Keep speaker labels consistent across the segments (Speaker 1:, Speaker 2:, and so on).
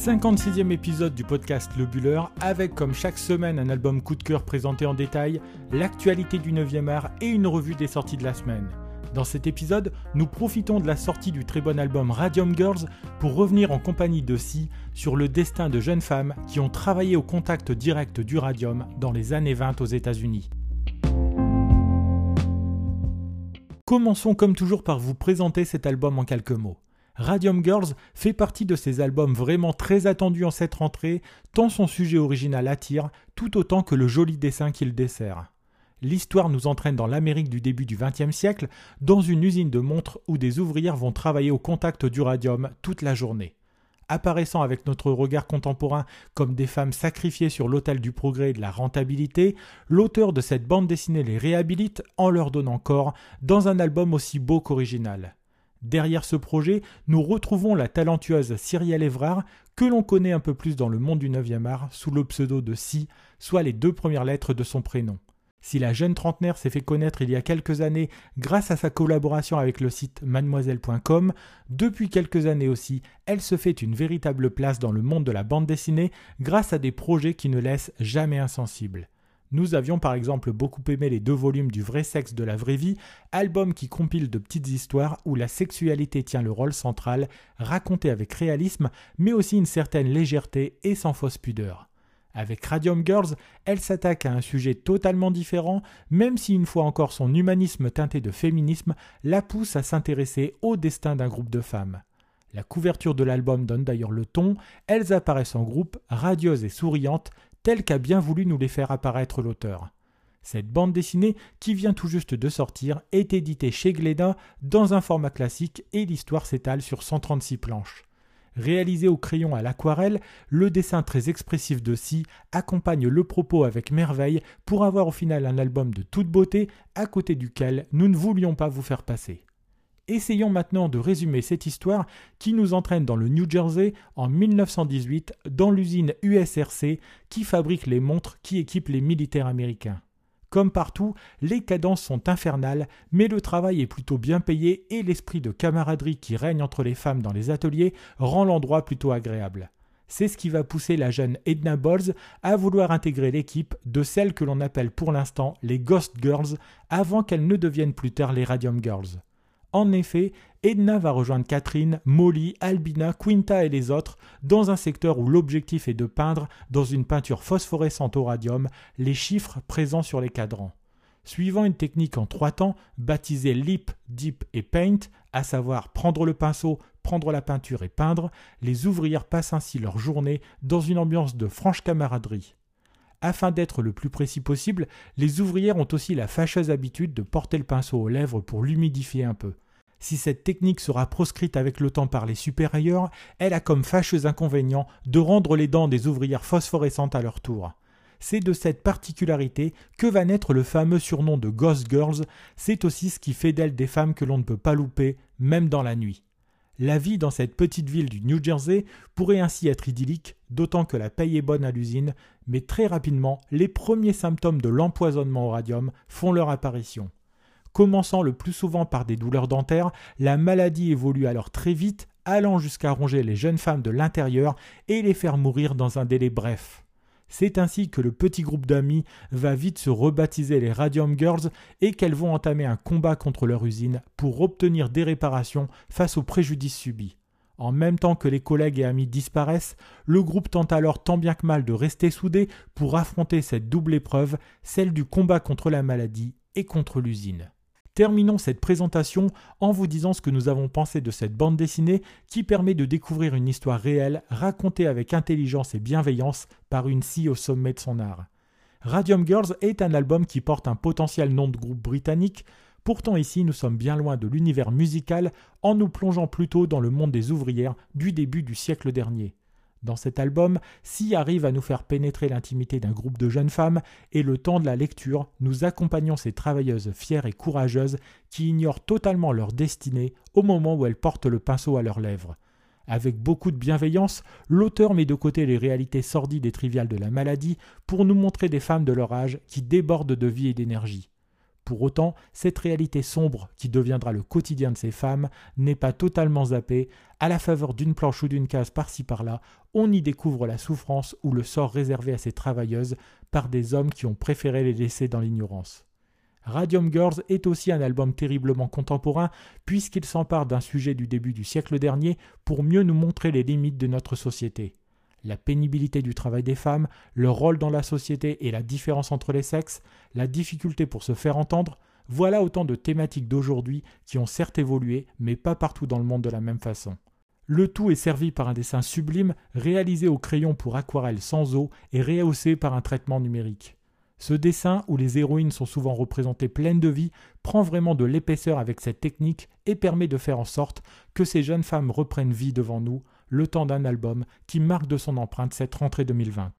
Speaker 1: 56e épisode du podcast Le Buller, avec comme chaque semaine un album coup de cœur présenté en détail, l'actualité du 9e art et une revue des sorties de la semaine. Dans cet épisode, nous profitons de la sortie du très bon album Radium Girls pour revenir en compagnie de Si sur le destin de jeunes femmes qui ont travaillé au contact direct du radium dans les années 20 aux États-Unis. Commençons comme toujours par vous présenter cet album en quelques mots. Radium Girls fait partie de ces albums vraiment très attendus en cette rentrée, tant son sujet original attire, tout autant que le joli dessin qu'il dessert. L'histoire nous entraîne dans l'Amérique du début du XXe siècle, dans une usine de montres où des ouvrières vont travailler au contact du radium toute la journée. Apparaissant avec notre regard contemporain comme des femmes sacrifiées sur l'autel du progrès et de la rentabilité, l'auteur de cette bande dessinée les réhabilite en leur donnant corps dans un album aussi beau qu'original. Derrière ce projet, nous retrouvons la talentueuse Cyrielle Evrard, que l'on connaît un peu plus dans le monde du 9e art sous le pseudo de Si, soit les deux premières lettres de son prénom. Si la jeune trentenaire s'est fait connaître il y a quelques années grâce à sa collaboration avec le site mademoiselle.com, depuis quelques années aussi, elle se fait une véritable place dans le monde de la bande dessinée grâce à des projets qui ne laissent jamais insensible. Nous avions par exemple beaucoup aimé les deux volumes du vrai sexe de la vraie vie, album qui compile de petites histoires où la sexualité tient le rôle central, raconté avec réalisme, mais aussi une certaine légèreté et sans fausse pudeur. Avec Radium Girls, elle s'attaque à un sujet totalement différent, même si une fois encore son humanisme teinté de féminisme la pousse à s'intéresser au destin d'un groupe de femmes. La couverture de l'album donne d'ailleurs le ton, elles apparaissent en groupe, radieuses et souriantes, telles qu'a bien voulu nous les faire apparaître l'auteur. Cette bande dessinée, qui vient tout juste de sortir, est éditée chez Glénat dans un format classique et l'histoire s'étale sur 136 planches. Réalisé au crayon à l'aquarelle, le dessin très expressif de Si accompagne le propos avec merveille pour avoir au final un album de toute beauté à côté duquel nous ne voulions pas vous faire passer. Essayons maintenant de résumer cette histoire qui nous entraîne dans le New Jersey en 1918 dans l'usine USRC qui fabrique les montres qui équipent les militaires américains. Comme partout, les cadences sont infernales, mais le travail est plutôt bien payé et l'esprit de camaraderie qui règne entre les femmes dans les ateliers rend l'endroit plutôt agréable. C'est ce qui va pousser la jeune Edna Bowles à vouloir intégrer l'équipe de celles que l'on appelle pour l'instant les Ghost Girls avant qu'elles ne deviennent plus tard les Radium Girls. En effet, Edna va rejoindre Catherine, Molly, Albina, Quinta et les autres dans un secteur où l'objectif est de peindre dans une peinture phosphorescente au radium les chiffres présents sur les cadrans. Suivant une technique en trois temps, baptisée Lip, Dip et Paint, à savoir prendre le pinceau, prendre la peinture et peindre, les ouvrières passent ainsi leur journée dans une ambiance de franche camaraderie. Afin d'être le plus précis possible, les ouvrières ont aussi la fâcheuse habitude de porter le pinceau aux lèvres pour l'humidifier un peu. Si cette technique sera proscrite avec le temps par les supérieurs, elle a comme fâcheux inconvénient de rendre les dents des ouvrières phosphorescentes à leur tour. C'est de cette particularité que va naître le fameux surnom de Ghost Girls, c'est aussi ce qui fait d'elles des femmes que l'on ne peut pas louper, même dans la nuit. La vie dans cette petite ville du New Jersey pourrait ainsi être idyllique, d'autant que la paye est bonne à l'usine, mais très rapidement, les premiers symptômes de l'empoisonnement au radium font leur apparition. Commençant le plus souvent par des douleurs dentaires, la maladie évolue alors très vite, allant jusqu'à ronger les jeunes femmes de l'intérieur et les faire mourir dans un délai bref. C'est ainsi que le petit groupe d'amis va vite se rebaptiser les Radium Girls et qu'elles vont entamer un combat contre leur usine pour obtenir des réparations face aux préjudices subis. En même temps que les collègues et amis disparaissent, le groupe tente alors tant bien que mal de rester soudé pour affronter cette double épreuve, celle du combat contre la maladie et contre l'usine. Terminons cette présentation en vous disant ce que nous avons pensé de cette bande dessinée qui permet de découvrir une histoire réelle racontée avec intelligence et bienveillance par une scie au sommet de son art. Radium Girls est un album qui porte un potentiel nom de groupe britannique, pourtant ici nous sommes bien loin de l'univers musical en nous plongeant plutôt dans le monde des ouvrières du début du siècle dernier. Dans cet album, Si arrive à nous faire pénétrer l'intimité d'un groupe de jeunes femmes, et le temps de la lecture, nous accompagnons ces travailleuses fières et courageuses qui ignorent totalement leur destinée au moment où elles portent le pinceau à leurs lèvres. Avec beaucoup de bienveillance, l'auteur met de côté les réalités sordides et triviales de la maladie pour nous montrer des femmes de leur âge qui débordent de vie et d'énergie. Pour autant, cette réalité sombre qui deviendra le quotidien de ces femmes n'est pas totalement zappée. À la faveur d'une planche ou d'une case par-ci par-là, on y découvre la souffrance ou le sort réservé à ces travailleuses par des hommes qui ont préféré les laisser dans l'ignorance. Radium Girls est aussi un album terriblement contemporain puisqu'il s'empare d'un sujet du début du siècle dernier pour mieux nous montrer les limites de notre société. La pénibilité du travail des femmes, leur rôle dans la société et la différence entre les sexes, la difficulté pour se faire entendre, voilà autant de thématiques d'aujourd'hui qui ont certes évolué, mais pas partout dans le monde de la même façon. Le tout est servi par un dessin sublime réalisé au crayon pour aquarelle sans eau et rehaussé par un traitement numérique. Ce dessin, où les héroïnes sont souvent représentées pleines de vie, prend vraiment de l'épaisseur avec cette technique et permet de faire en sorte que ces jeunes femmes reprennent vie devant nous, le temps d'un album qui marque de son empreinte cette rentrée 2020.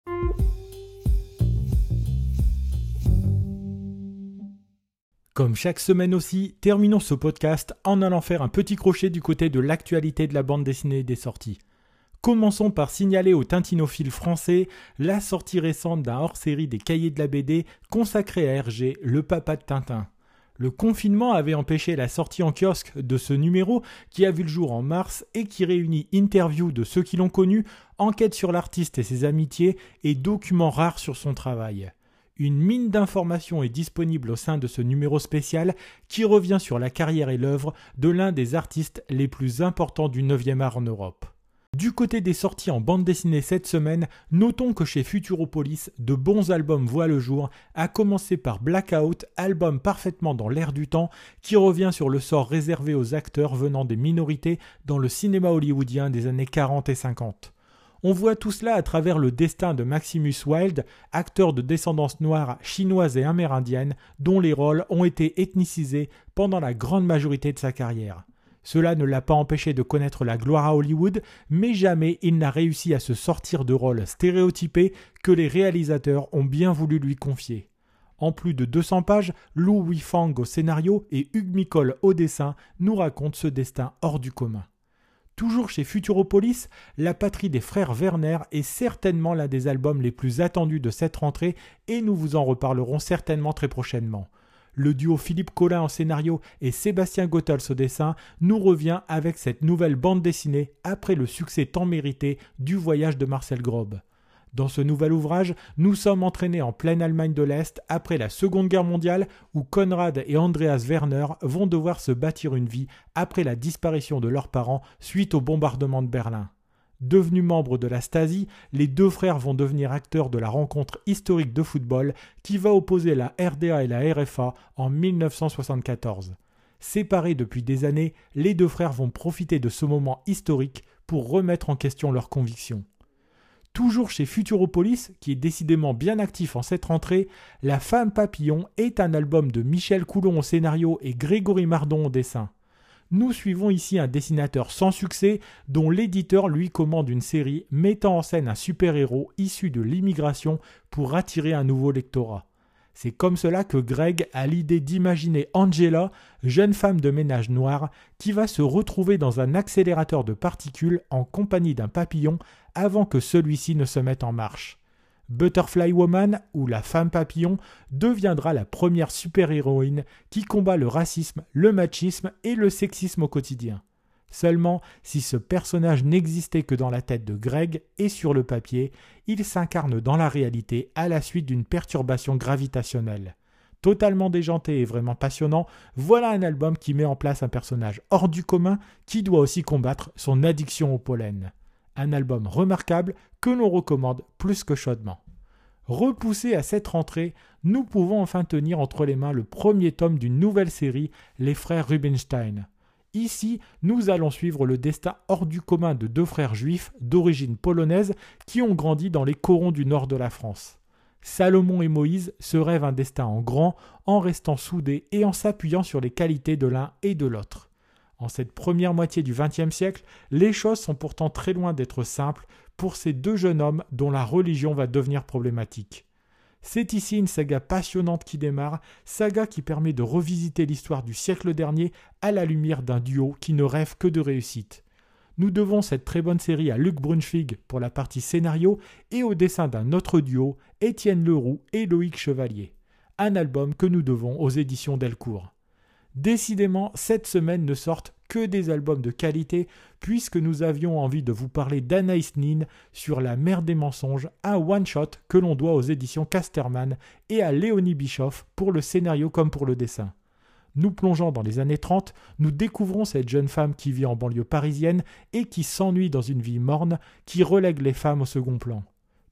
Speaker 1: Comme chaque semaine aussi, terminons ce podcast en allant faire un petit crochet du côté de l'actualité de la bande dessinée des sorties. Commençons par signaler aux tintinophiles français la sortie récente d'un hors-série des cahiers de la BD consacré à Hergé, le papa de Tintin. Le confinement avait empêché la sortie en kiosque de ce numéro qui a vu le jour en mars et qui réunit interviews de ceux qui l'ont connu, enquêtes sur l'artiste et ses amitiés et documents rares sur son travail. Une mine d'informations est disponible au sein de ce numéro spécial qui revient sur la carrière et l'œuvre de l'un des artistes les plus importants du 9e art en Europe. Du côté des sorties en bande dessinée cette semaine, notons que chez Futuropolis, de bons albums voient le jour, à commencer par Blackout, album parfaitement dans l'air du temps, qui revient sur le sort réservé aux acteurs venant des minorités dans le cinéma hollywoodien des années 40 et 50. On voit tout cela à travers le destin de Maximus Wilde, acteur de descendance noire chinoise et amérindienne, dont les rôles ont été ethnicisés pendant la grande majorité de sa carrière. Cela ne l'a pas empêché de connaître la gloire à Hollywood, mais jamais il n'a réussi à se sortir de rôles stéréotypés que les réalisateurs ont bien voulu lui confier. En plus de 200 pages, Lou Wifang au scénario et Hugh Micol au dessin nous racontent ce destin hors du commun. Toujours chez Futuropolis, La patrie des frères Werner est certainement l'un des albums les plus attendus de cette rentrée et nous vous en reparlerons certainement très prochainement le duo Philippe Collin en scénario et Sébastien Goethals au dessin, nous revient avec cette nouvelle bande dessinée après le succès tant mérité du voyage de Marcel Grob. Dans ce nouvel ouvrage, nous sommes entraînés en pleine Allemagne de l'Est après la Seconde Guerre mondiale où Konrad et Andreas Werner vont devoir se bâtir une vie après la disparition de leurs parents suite au bombardement de Berlin. Devenus membres de la Stasi, les deux frères vont devenir acteurs de la rencontre historique de football qui va opposer la RDA et la RFA en 1974. Séparés depuis des années, les deux frères vont profiter de ce moment historique pour remettre en question leurs convictions. Toujours chez Futuropolis, qui est décidément bien actif en cette rentrée, La Femme Papillon est un album de Michel Coulon au scénario et Grégory Mardon au dessin nous suivons ici un dessinateur sans succès dont l'éditeur lui commande une série mettant en scène un super-héros issu de l'immigration pour attirer un nouveau lectorat. C'est comme cela que Greg a l'idée d'imaginer Angela, jeune femme de ménage noir, qui va se retrouver dans un accélérateur de particules en compagnie d'un papillon avant que celui-ci ne se mette en marche. Butterfly Woman, ou la femme papillon, deviendra la première super-héroïne qui combat le racisme, le machisme et le sexisme au quotidien. Seulement, si ce personnage n'existait que dans la tête de Greg et sur le papier, il s'incarne dans la réalité à la suite d'une perturbation gravitationnelle. Totalement déjanté et vraiment passionnant, voilà un album qui met en place un personnage hors du commun qui doit aussi combattre son addiction au pollen un album remarquable que l'on recommande plus que chaudement. Repoussé à cette rentrée, nous pouvons enfin tenir entre les mains le premier tome d'une nouvelle série, Les Frères Rubinstein. Ici, nous allons suivre le destin hors du commun de deux frères juifs d'origine polonaise qui ont grandi dans les corons du nord de la France. Salomon et Moïse se rêvent un destin en grand en restant soudés et en s'appuyant sur les qualités de l'un et de l'autre. En cette première moitié du XXe siècle, les choses sont pourtant très loin d'être simples pour ces deux jeunes hommes dont la religion va devenir problématique. C'est ici une saga passionnante qui démarre, saga qui permet de revisiter l'histoire du siècle dernier à la lumière d'un duo qui ne rêve que de réussite. Nous devons cette très bonne série à Luc Brunschwig pour la partie scénario et au dessin d'un autre duo, Étienne Leroux et Loïc Chevalier. un album que nous devons aux éditions Delcourt. Décidément, cette semaine ne sortent que des albums de qualité, puisque nous avions envie de vous parler d'Anaïs Nin sur La mer des mensonges, un one-shot que l'on doit aux éditions Casterman et à Léonie Bischoff pour le scénario comme pour le dessin. Nous plongeons dans les années 30, nous découvrons cette jeune femme qui vit en banlieue parisienne et qui s'ennuie dans une vie morne, qui relègue les femmes au second plan.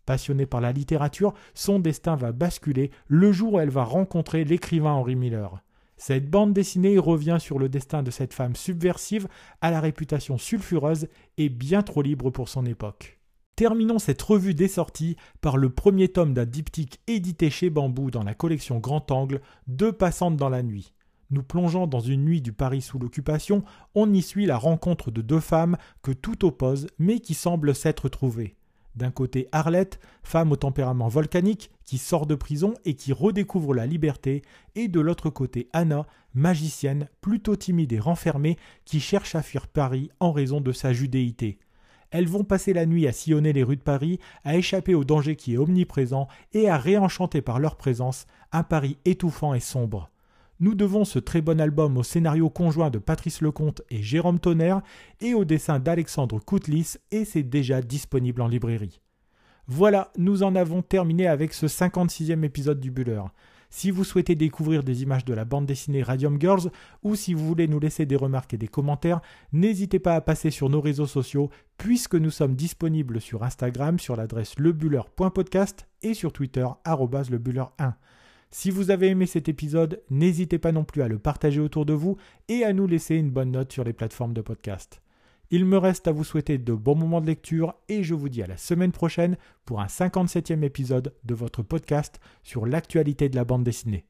Speaker 1: Passionnée par la littérature, son destin va basculer le jour où elle va rencontrer l'écrivain Henry Miller. Cette bande dessinée revient sur le destin de cette femme subversive à la réputation sulfureuse et bien trop libre pour son époque. Terminons cette revue des sorties par le premier tome d'un diptyque édité chez Bambou dans la collection Grand Angle, Deux passantes dans la nuit. Nous plongeons dans une nuit du Paris sous l'occupation, on y suit la rencontre de deux femmes que tout oppose mais qui semblent s'être trouvées. D'un côté Arlette, femme au tempérament volcanique, qui sort de prison et qui redécouvre la liberté, et de l'autre côté Anna, magicienne, plutôt timide et renfermée, qui cherche à fuir Paris en raison de sa judéité. Elles vont passer la nuit à sillonner les rues de Paris, à échapper au danger qui est omniprésent et à réenchanter par leur présence un Paris étouffant et sombre. Nous devons ce très bon album au scénario conjoint de Patrice Lecomte et Jérôme Tonnerre et au dessin d'Alexandre Koutlis et c'est déjà disponible en librairie. Voilà, nous en avons terminé avec ce 56e épisode du Buller. Si vous souhaitez découvrir des images de la bande dessinée Radium Girls ou si vous voulez nous laisser des remarques et des commentaires, n'hésitez pas à passer sur nos réseaux sociaux puisque nous sommes disponibles sur Instagram sur l'adresse lebuller.podcast et sur Twitter lebuller1. Si vous avez aimé cet épisode, n'hésitez pas non plus à le partager autour de vous et à nous laisser une bonne note sur les plateformes de podcast. Il me reste à vous souhaiter de bons moments de lecture et je vous dis à la semaine prochaine pour un 57e épisode de votre podcast sur l'actualité de la bande dessinée.